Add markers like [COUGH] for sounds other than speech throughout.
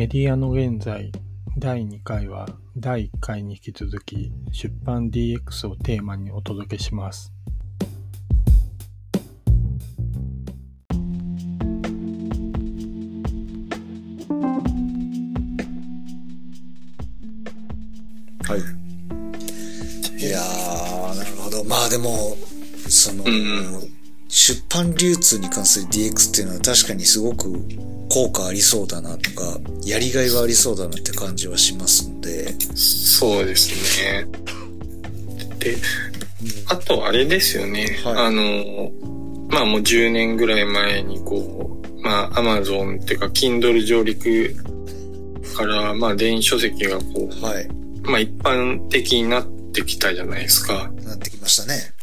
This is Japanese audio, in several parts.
メディアの現在第2回は第1回に引き続き出版 DX をテーマにお届けします。はい。いやー、なるほど。まあでも、その、うん出版流通に関する DX っていうのは確かにすごく効果ありそうだなとか、やりがいはありそうだなって感じはしますので。そうですね。で、あとあれですよね。はいあの、まあもう10年ぐらい前にこう、まあ Amazon っていうか Kindle 上陸から、まあ電子書籍がこう、はい。まあ一般的になってきたじゃないですか。なってきましたね。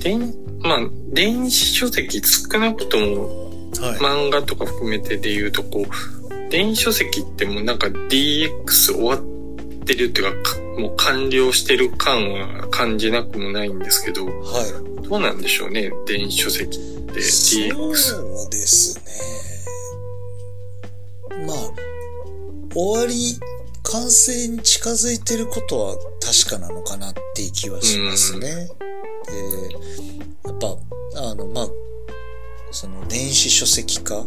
電、まあ電子書籍少なくともはい。漫画とか含めてで言うとこう、電子書籍ってもうなんか DX 終わってるっていうか、かもう完了してる感は感じなくもないんですけど、はい。どうなんでしょうね、電子書籍って DX。そうですね。まあ、終わり、完成に近づいてることは確かなのかなっていう気はしますね。で、やっぱ、あの、まあ、その電子書籍化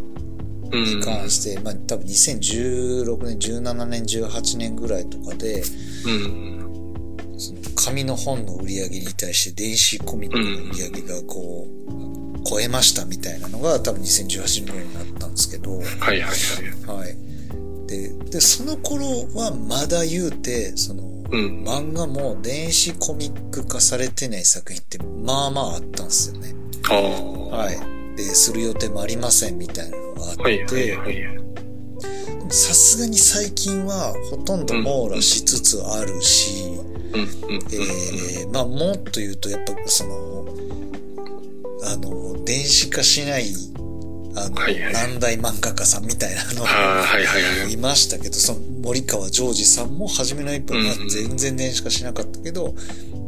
うん。に関して、まあ多分2016年、17年、18年ぐらいとかで、うん。その紙の本の売り上げに対して電子コミックの売り上げがこう、超えましたみたいなのが多分2018年ぐらいになったんですけど、はいはいはい。はい。で、で、その頃はまだ言うて、その、うん。漫画も電子コミック化されてない作品ってまあまああったんですよね。ははい。で、する予定もありませんみたいなのがあって。さすがに最近はほとんど網羅しつつあるし。えー、まあもっと言うとやっぱその、あの、電子化しない、あの、はいはい難題漫画家さんみたいなのああ、はいはいはい。いましたけど、その森川ジョージさんも初めの一歩はうんうん全然電子化しなかったけど、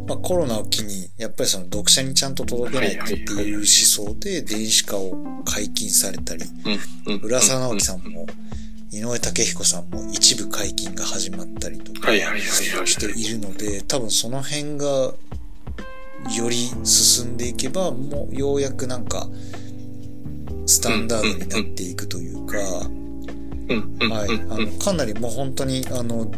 まあコロナを機に、やっぱりその読者にちゃんと届けないっていう思想で電子化を解禁されたり、うんうん。浦沢直樹さんも、井上武彦さんも一部解禁が始まったりとか。しているので、多分その辺がより進んでいけば、もうようやくなんか、スタンダードになっていくというか。はい。うんあの、かなりもう本当に、あの、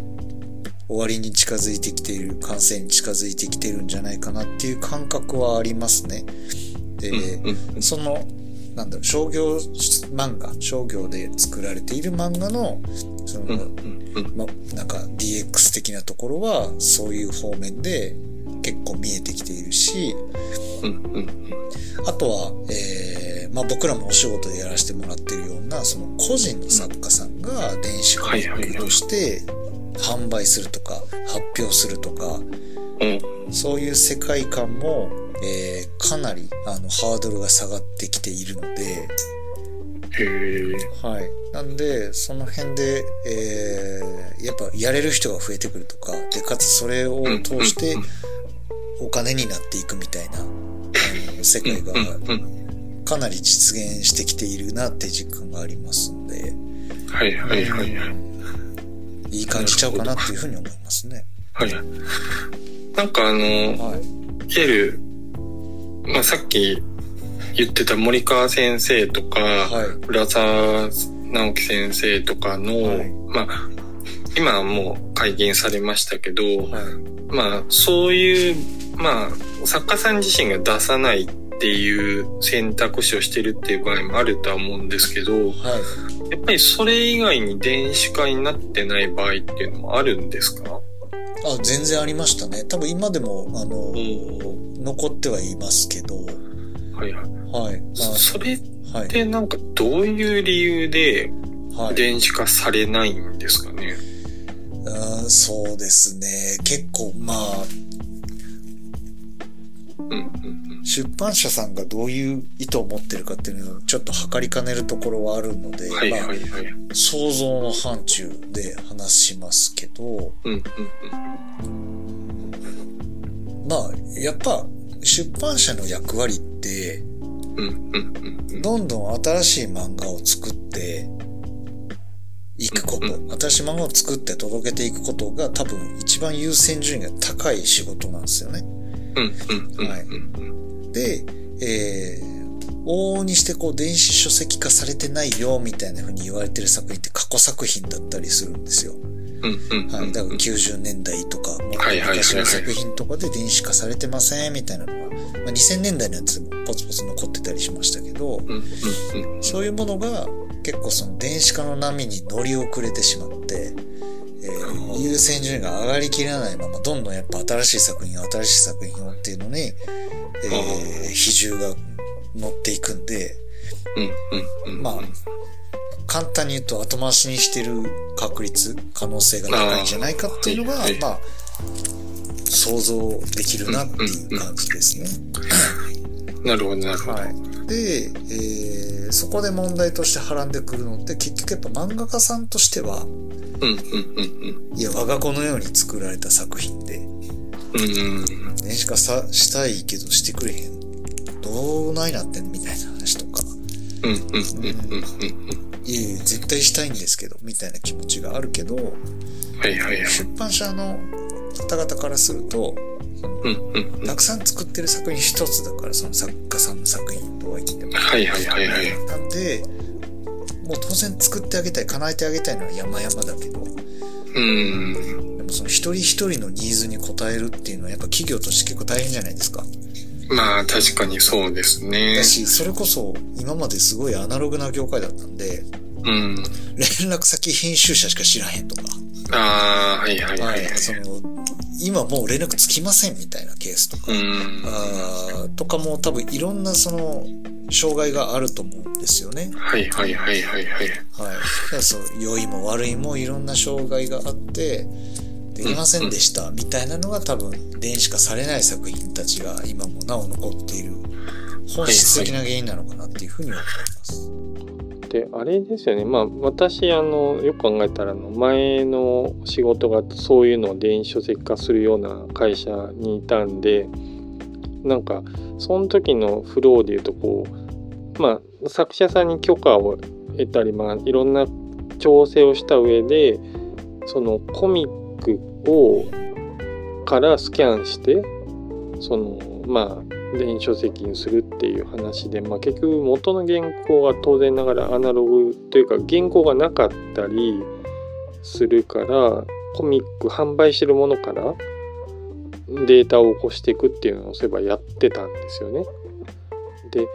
終わりに近づいてきている、完成に近づいてきてるんじゃないかなっていう感覚はありますね。で。その、なんだろう、商業漫画、商業で作られている漫画の、その。ま、なんか DX 的なところは、そういう方面で結構見えてきているし、あとは、えー、まあ、僕らもお仕事でやらせてもらってるような、その個人の作家さんが電子コミックとして販売するとか、発表するとか、うん。そういう世界観も、えー、かなり、あの、ハードルが下がってきているので。はい。なんで、その辺で、えー、やっぱやれる人が増えてくるとか、で、かつそれを通してお金になっていくみたいな、あの世界が。かなり実現してきているなって実感がありますので、はいはいはいはい。いい感じちゃうかなっていうふうに思いますね。はい。なんかあの、はい。ゆる、まあ、さっき言ってた森川先生とか、はい。浦沢直樹先生とかの、はいまあ、今はもう解禁されましたけど、はい。まあ、そういう、まあ、作家さん自身が出さないっていう選択肢をしてるっていう場合もあるとは思うんですけど、はい。やっぱりそれ以外に電子化になってない場合っていうのもあるんですか？あ、全然ありましたね。多分今でも、あの、ん残ってはいますけど、はいはい。はい。それっまあ、はい。てなんかどういう理由ではい。電子化されないんですかね、あーそうですね。結構、まあ、うんうん出版社さんがどういう意図を持ってるかっていうのをちょっと測りかねるところはあるので、うん。はいはいはい。まあ、想像の範疇で話しますけど、うんうんまあ、やっぱ、出版社の役割って、うん。うんうんうんうん。どんどん新しい漫画を作って、いくこと、うん新しい漫画を作って届けていくことが多分一番優先順位が高い仕事なんですよね。うん、うん、うん、はいうん。で、えー、往々にしてこう電子書籍化されてないよみたいな風に言われてる作品って過去作品だったりするんですよ。はい。だから90年代とか、も昔の作品とかで電子化されてませんみたいなのが、まあ、2000年代のやつもポツポツ残ってたりしましたけど。そういうものが結構その電子化の波に乗り遅れてしまって、えー優先順位が上がりきらないまま、どんどんやっぱ新しい作品を新しい作品をっていうのに、えー比重が乗っていくんで、うん、うん、うん。まあ、簡単に言うと後回しにしてる確率、可能性が高いんじゃないかっていうのがあまあ、想像できるなっていう感じですね。なるほど、なるほど。はい。で、えーそこで問題としてはらんでくるのって、結局やっぱ漫画家さんとしては、うん、うん、うん、いや、我が子のように作られた作品で、うん。うん、電子化さしたいけどしてくれへん。どうないなってんみたいな話とか、うん、うん、うん、うん、うん。いえいえ、絶対したいんですけど、みたいな気持ちがあるけど、はい、はい、はい。出版社の方々からすると、うん、うん、うん。たくさん作ってる作品一つだから、その作家さんの作品とは言っても。はい、はい、はい、はい。なんで、もう当然作ってあげたい、叶えてあげたいのは山々だけど、うん。その一人一人のニーズに応えるっていうのはやっぱ企業として結構大変じゃないですか。まあ、確かにそうですねだ。し、それこそ今まですごいアナログな業界だったんで、うん。連絡先編集者しか知らへんとか、ああ、はい、はい、ははいい、はい。その、今もう連絡つきませんみたいなケースとか、うん。あーとかも多分いろんなその、障害があると思うんですよね。はい、はい、はい、はい、はい。はい。だからそう、良いも悪いもいろんな障害があって、できませんでした、みたいなのが多分、電子化されない作品たちが今もなお残っている本質的な原因なのかなっていうふうに思います。であれですよねまあ私あのよく考えたらの前の仕事がそういうのを電子書籍化するような会社にいたんでなんかその時のフローでいうとこうまあ作者さんに許可を得たりまあいろんな調整をした上でそのコミックをからスキャンしてそのまあ電子書籍にするっていう話で、まあ、結局元の原稿は当然ながらアナログというか原稿がなかったりするからコミック販売してるものからデータを起こしていくっていうのをそういえばやってたんですよね。で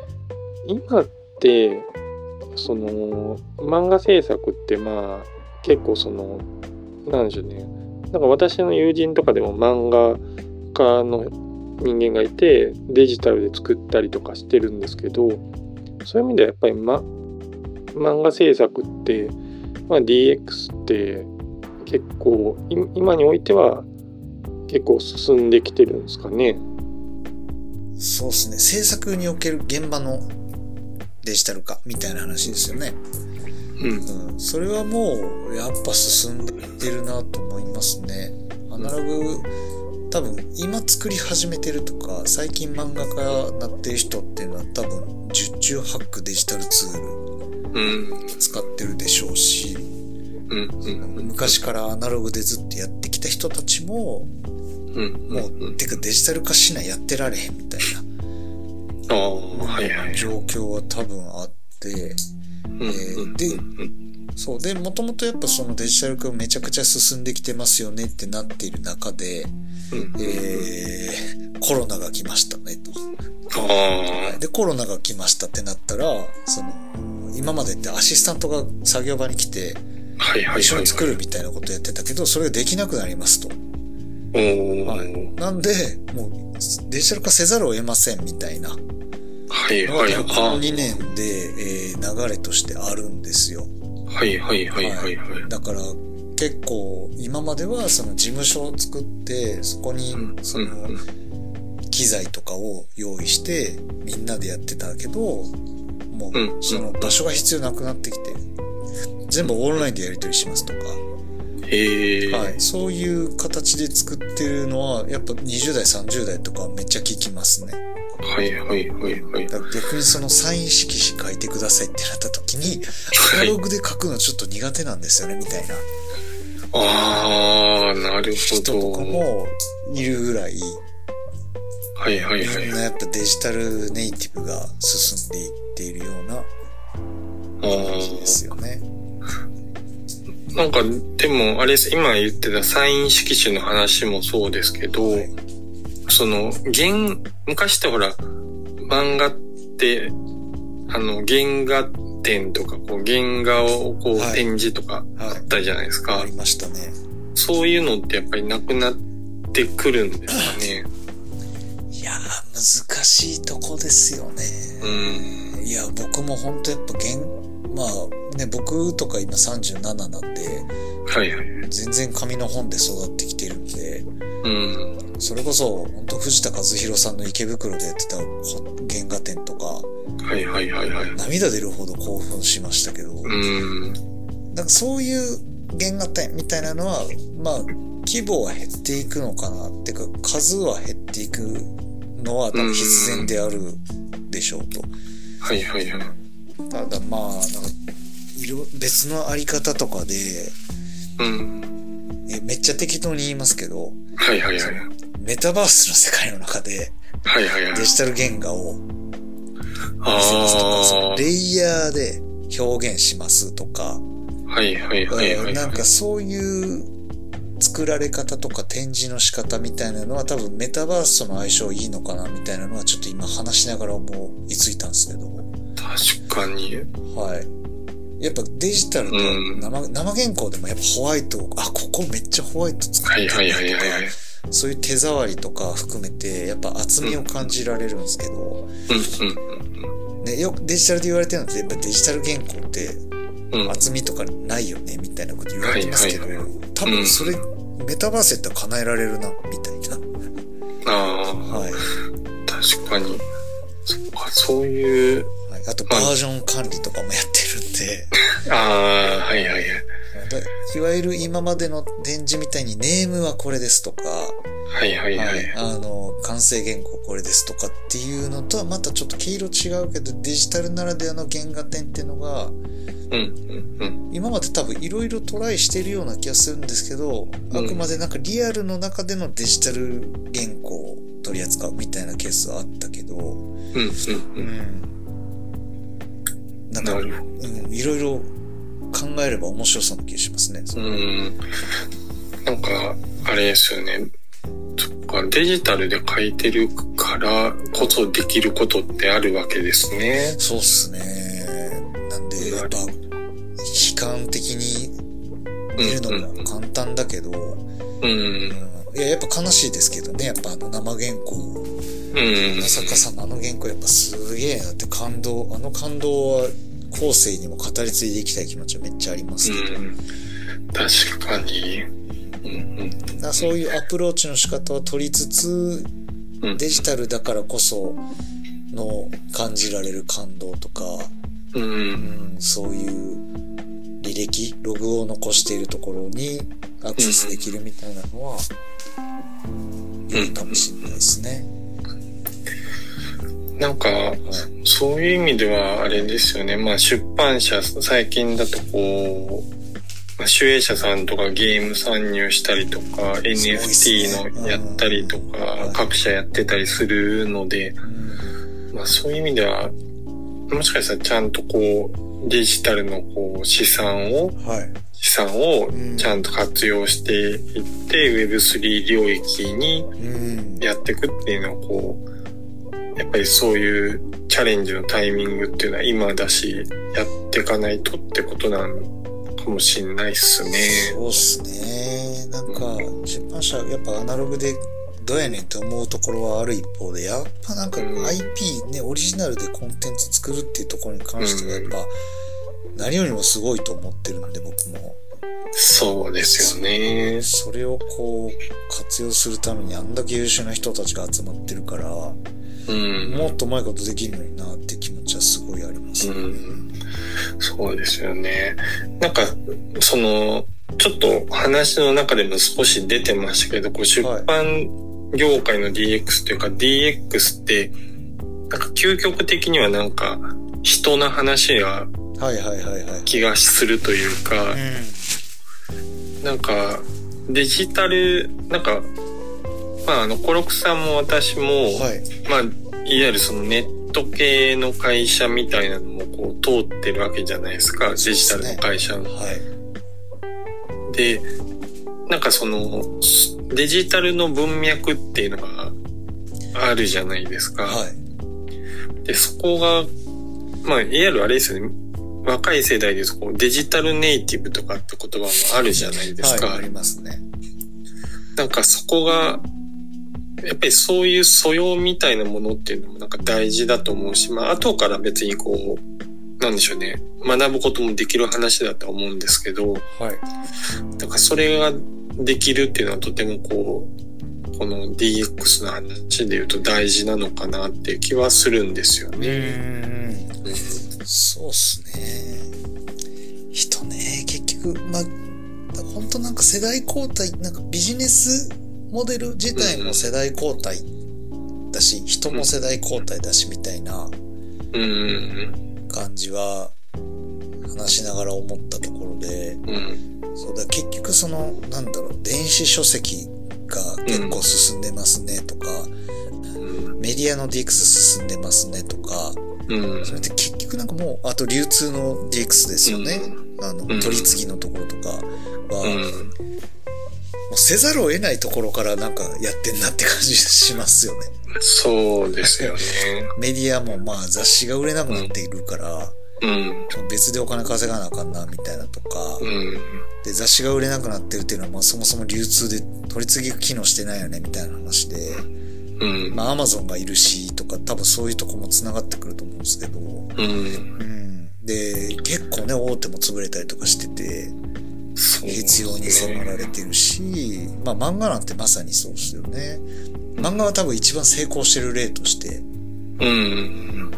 今ってその漫画制作ってまあ結構そのなんでしょうねなんか私の友人とかでも漫画家の人間がいてデジタルで作ったりとかしてるんですけどそういう意味ではやっぱり、ま、漫画制作って、まあ、DX って結構今においては結構進んできてるんですかね。そうですね。制作における現場のデジタル化みたいな話ですよね。うん。うん。それはもう、やっぱ進んでるなと思いますね。アナログ、多分、今作り始めてるとか、最近漫画家になってる人っていうのは多分、十中八九デジタルツーうん。ル使ってるでしょうし、うんうん。昔からアナログでずっとやってきた人たちも、うんもう、うんてかデジタル化しないやってられへんみたいな状況は多分あって、うんうんでうんそう。で、もともとやっぱそのデジタル化めちゃくちゃ進んできてますよねってなっている中で、うんえー、コロナが来ましたねと。で、コロナが来ましたってなったら、その、今までってアシスタントが作業場に来て、はいはいはい一緒に作るみたいなことやってたけど、それができなくなりますと。はい。なんで、もう、デジタル化せざるを得ませんみたいなはいのが、はい。このあ2年で、えー流れとしてあるんですよ。はいはいはいはいはい。だから結構今まではその事務所を作ってそこにうんその機材とかを用意してみんなでやってたけどもうその場所が必要なくなってきて全部オンラインでやり取りしますとか、はい、そういう形で作ってるのはやっぱ20代30代とかめっちゃ聞きますね。はいはいはいはい。だから逆にそのサイン色紙書いてくださいってなった時に、アナログで書くのちょっと苦手なんですよね、みたいなああ、なるほ人とど。かもいるぐらい、はいはいはいみん。なやっぱデジタルネイティブが進んでいっているようなあ感じですよね。ーなんか、でも、あれです、今言ってたサイン色紙の話もそうですけど、はいその、原、昔ってほら、漫画って、あの、原画展とか、こう、原画をこう、はい展示とかあはいったじゃないですか。ありましたね。そういうのってやっぱりなくなってくるんですかね。いやー、難しいとこですよね。うん。いや、僕も本当やっぱ現、まあね、僕とか今37なんで、はいはい。全然紙の本で育ってきてるんで、うん。それこそ、本当藤田和弘さんの池袋でやってたほ原画展とか、はいはいはいはい。涙出るほど興奮しましたけど、うん。なんかそういう原画展みたいなのは、まあ、規模は減っていくのかなっていうか、数は減っていくのは多分必然であるでしょうと。はいはいはい。ただまあ、なんか、色、別のあり方とかで、うん。えめっちゃ適当に言いますけど、はいはいはい。メタバースの世界の中ではいはいはいデ。ジタル原画を見せますとか、そあのレイヤーで表現しますとか、あ。はいはいはいはい。なんかそういう作られ方とか展示の仕方みたいなのは多分メタバースとの相性いいのかなみたいなのはちょっと今話しながら思いついたんですけど、確かに。はい。やっぱデジタルとうん生,、生原稿でもやっぱホワイト、あ、ここめっちゃホワイト作ってるはいはいはいはいはい。そういう手触りとか含めてやっぱ厚みを感じられるんですけど、ね、よくデジタルで言われてるのってやっぱデジタル原稿って。厚みとかないよねみたいなこと言われてますけど、多分それ、メタバースやったら叶えられるなみたいな。ああ、はい。確かに。そっか、そういう、はい、あとバージョン管理とかもやってるんで、[LAUGHS] ああ、はいはいはい。だいわゆる今までの展示みたいにネームはこれですとか、はいはいははいい。あの、完成原稿これですとかっていうのとはまたちょっと毛色違うけど、デジタルならではの原画展っていうのが、うんうんうん。今まで多分いろいろトライしてるような気がするんですけど、あくまでなんかリアルの中でのデジタル原稿を取り扱うみたいなケースはあったけど、うんうんうん。なんか、なるほうん、いろいろ考えれば面白そうな気がしますね。ど。うん。なんか、あれですよね。そっか、デジタルで書いてるからこそできることってあるわけですね。そうっすね。なんで、やっぱ、悲観的に見るのも簡単だけど、うん。うんいや、やっぱ悲しいですけどね、やっぱあの生原稿、うん。まさかさんのあの原稿やっぱすげえなって感動、あの感動は後世にも語り継いでいきたい気持ちはめっちゃありますけど、うん。確かに。うんだからそういうアプローチの仕方を取りつつ、うん。うん。デジタルだからこその感じられる感動とか、う。うんん、そういう履歴、ログを残しているところにアクセスできるみたいなのは、良いかもしれないですね。なんか、そういう意味ではあれですよね。まあ出版社、最近だとこう、まあ、主演者さんとかゲーム参入したりとか、NFT のやったりとうんか、各社やってたりするので、うんまあそういう意味では、もしかしたらちゃんとこう、デジタルのこう資産を、はい。資産をうんちゃんと活用していって、Web3 領域にうん。やっていくっていうのをこう、やっぱりそういうチャレンジのタイミングっていうのは今だし、やっていかないとってことなのかもしれないっすね。そうっすね。なんか、出版社、やっぱアナログでどうやねんって思うところはある一方で、やっぱなんかうん IP ね、オリジナルでコンテンツ作るっていうところに関してはやっぱ、何よりもすごいと思ってるんで、僕も。そうですよね。それをこう、活用するためにあんだけ優秀な人たちが集まってるから、うん。もっとうまいことできるのになって気持ちはすごいありますね。うんそうですよね。なんか、その、ちょっと話の中でも少し出てましたけど、こう出版業界の DX というか DX ってなんか究極的にはなんか人の話がはいはいはいはい。気がするというか、うなんかデジタル、なんか、まああの、コロクさんも私も、ん。はい。まあ、いわゆるそのネット系の会社みたいなのもこう通ってるわけじゃないですか、デジタルの会社の。はい。で、なんかその、デジタルの文脈っていうのがあるじゃないですか。はい。で、そこが、まあ、いわゆるあれですよね。若い世代ですこうデジタルネイティブとかって言葉もあるじゃないですか。はい、ありますね。なんかそこが、やっぱりそういう素養みたいなものっていうのもなんか大事だと思うし、まあ後から別にこう、なんでしょうね。学ぶこともできる話だとは思うんですけど、はい。なんかそれができるっていうのはとてもこう、この DX の話で言うと大事なのかなっていう気はするんですようね。そうっすね。人ね、結局、まあ、本当なんか世代交代、なんかビジネスモデル自体も世代交代だし、人も世代交代だしみたいなうん。感じは話しながら思ったところで、うん。そうだ、結局その、なんだろう、電子書籍が結構進んでますねとか、うん。メディアの DX 進んでますねとか、うん。それって結局なんかもう、あと流通の DX ですよね。あの、ん取り次ぎのところとかは、うん。もうせざるを得ないところからなんかやってんなって感じしますよね。そうですよね。[LAUGHS] メディアもまあ雑誌が売れなくなっているから、うん。別でお金稼がなあかんなみたいなとか、うん。で雑誌が売れなくなってるっていうのはまあそもそも流通で取り次ぎが機能してないよねみたいな話で、うん。まあアマゾンがいるしとか多分そういうとこも繋がってくると思うんですけど、うん。うん。で、結構ね、大手も潰れたりとかしてて、必要に迫られてるし、まあ漫画なんてまさにそうですよね。漫画は多分一番成功してる例として、うん。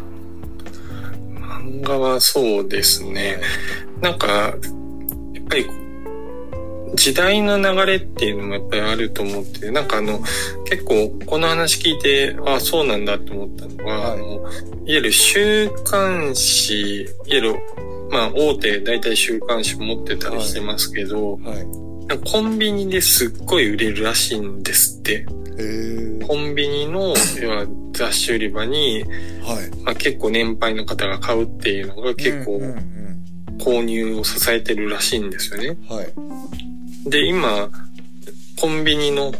漫画はそうですね。なんか、やっぱり、時代の流れっていうのもやっぱりあると思って、なんかあの、結構この話聞いて、あそうなんだって思ったのは、はいあの、いわゆる週刊誌、いわゆる、まあ大手大体週刊誌持ってたりしてますけど、はい。なんかコンビニですっごい売れるらしいんですって。コンビニの要は雑誌売り場に、はい。まあ、結構年配の方が買うっていうのが結構うんうん購入を支えてるらしいんですよね。うんはい。で、今、コンビニの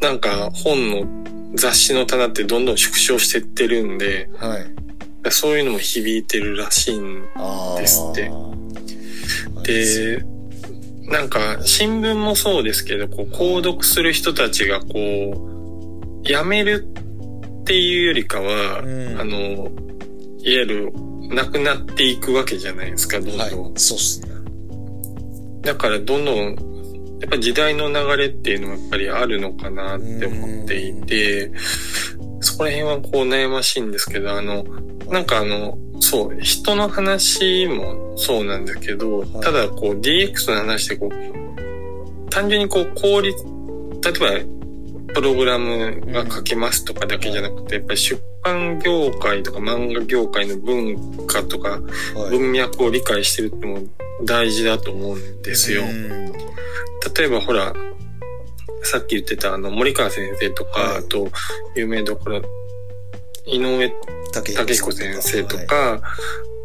なんか本の雑誌の棚ってどんどん縮小してってるんで、はい。そういうのも響いてるらしいん。ですってはい、で、なんか新聞もそうですけど、こう購読する人たちがこう、やめるっていうよりかは、うんあの、いわゆるなくなっていくわけじゃないですか、どんどん。はい。そうっすね。だからどんどん、やっぱ時代の流れっていうのはやっぱりあるのかなって思っていて、そこら辺はこう悩ましいんですけど、あの、なんかあの、そう、人の話もそうなんだけど、はいただこう DX の話でこう、単純にこう効率、例えばプログラムが書けますとかだけじゃなくて、やっぱり出版業界とか漫画業界の文化とかはい。文脈を理解してるっても大事だと思うんですよ。うん例えばほら、さっき言ってたあの森川先生とか、はいあと有名どころ、井上竹武彦先生とか、は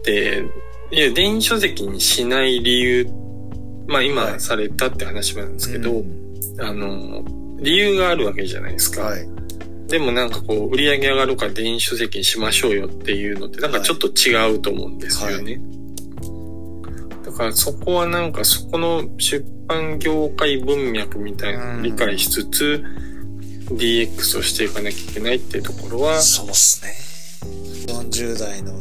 いで、いや、電子書籍にしない理由、まあはい今されたって話なんですけど、うんあの、理由があるわけじゃないですか。はい。でもなんかこう、売り上げ上がるから電子書籍にしましょうよっていうのって、なんかちょっと違うと思うんですよね。だからそこはなんかそこの出版業界文脈みたいなのを理解しつつ、DX をしていかなきゃいけないっていうところは、そうっすね。40代の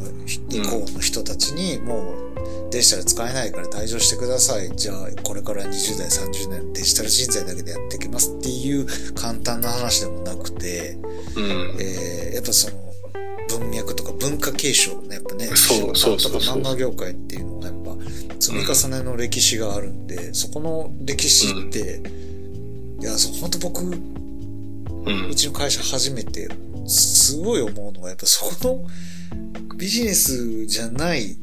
以降の人たちにもうデジタル使えないから退場してください。じゃあこれから20代、30代のデジタル人材だけでやっていきますっていう簡単な話でもなくて、うん。えー、やっぱその文脈とか文化継承ね、やっぱね、そうそうそうそう出版とか漫画業界っていう積み重ねの歴史があるんで、そこの歴史って、いや、そう、本当僕、う。ちの会社初めてすごい思うのが、やっぱそこのビジネスじゃない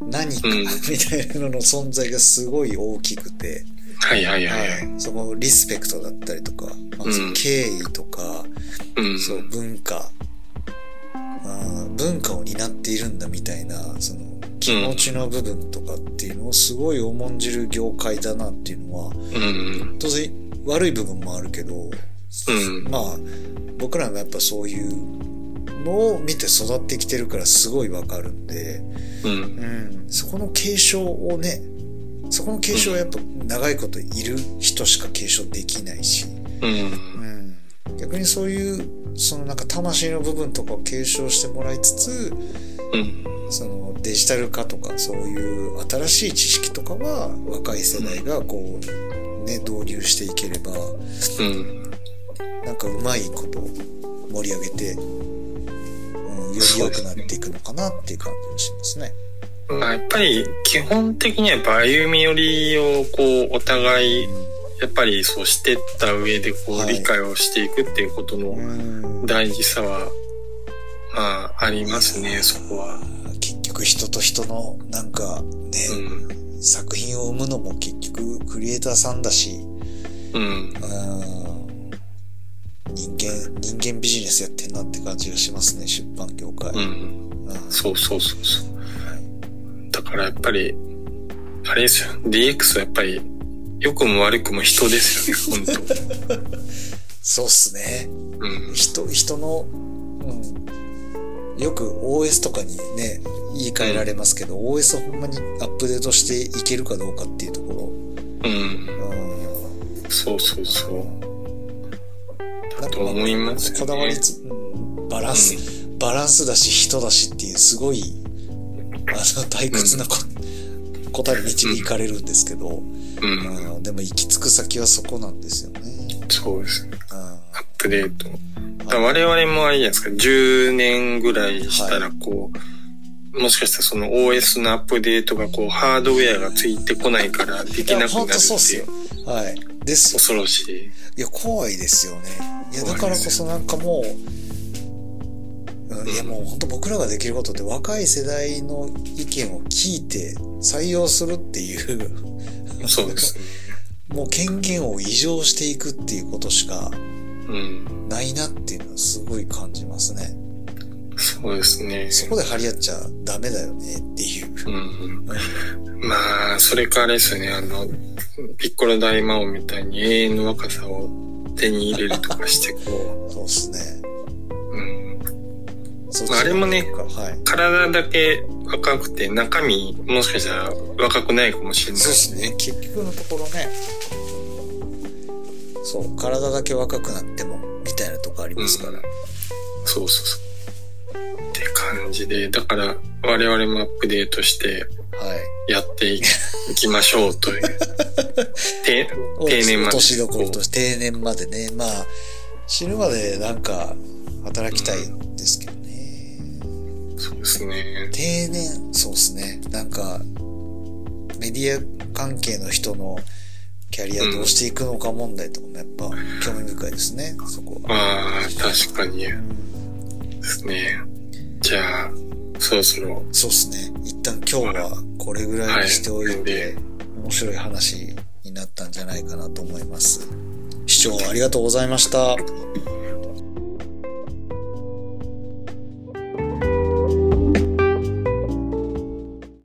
何かうん。みたいなのの存在がすごい大きくて、はいはいはい。はい。はい、そこリスペクトだったりとか、まあ、その敬意とか、うん。そう文化、あー文化を担っているんだみたいな、その気持ちの部分とかっていうのをすごい重んじる業界だなっていうのは、うん。当然悪い部分もあるけど、うん。まあ、僕らがやっぱそういうのを見て育ってきてるからすごいわかるんで、うん。うん、そこの継承をね、そこの継承はやっぱ長いこといる人しか継承できないし、うん。うん、逆にそういう、そのなんか魂の部分とかを継承してもらいつつ、うん。そのデジタル化とかそういう新しい知識とかは若い世代がこうね、導入していければ、うん。なんかうまいこと盛り上げて、うん、より良くなっていくのかなっていう感じがしますね。まあ、やっぱり基本的にはやっぱ歩み寄りをこうお互いやっぱりそうしてった上でこはいう理解をしていくっていうことのうん大事さはまあありますねそこは。結局人と人のなんかね、うん作品を生むのも結局クリエイターさんだし、うんうん人間、人間ビジネスやってんなって感じがしますね、出版業界。うんうんそうそうそうそう。はいだからやっぱりあれですよ DX はやっぱり良くも悪くも人ですよね [LAUGHS] 本そうっすね。当。うん人、人の、うん。よく OS とかにね、言い換えられますけど、OS をほんまにアップデートしていけるかどうかっていうとこうんろ。うん。そうそうそう。なんかと思いますよねこだわりつ、うんバランス、バランスだし人だしっていうすごい、あの、退屈なこ、答えに導かれるんですけど、うんうんでも行き着く先はそこなんですよね。そうですね。うんアップデート。我々もあれじゃないですか、10年ぐらいしたらこう、もしかしたらその OS のアップデートがこう、ハードウェアがついてこないからできなくなるいや本当そうっっていすよう。はい。ですよ。恐ろしい。いや、怖いですよね。いや、だからこそなんかもう、うんいや、もう本当僕らができることって若い世代の意見を聞いて採用するっていう、そうですね。[LAUGHS] もう権限を異常していくっていうことしかうん。ないなっていうのはすごい感じますね。そうですね。そこで張り合っちゃダメだよねっていう。うん。まあ、それからですよね、あの、ピッコロ大魔王みたいに永遠の若さを手に入れるとかして、こ [LAUGHS] そうっすね。う、うん。まああれもねはい。体だけ若くて中身もしかしたら若くないかもしれないそうですね。結局のところね。そう、体だけ若くなっても、みたいなとこありますから。そうそうそう。って感じで、だから我々もアップデートしてはい。やっていきましょうという。[LAUGHS] て定年まで。落としどころと定年までね。まあ、死ぬまでなんか働きたいんですけどね。そうですね。定年、そうですね。なんか、メディア関係の人のキャリアどうしていくのか問題とかもやっぱ興味深いですね。そこは。まあ、確かにですね。じゃあ、そろそろ、そうですね。一旦今日はこれぐらいにしておいはいて、面白い話になったんじゃないかなと思います。視聴ありがとうございました。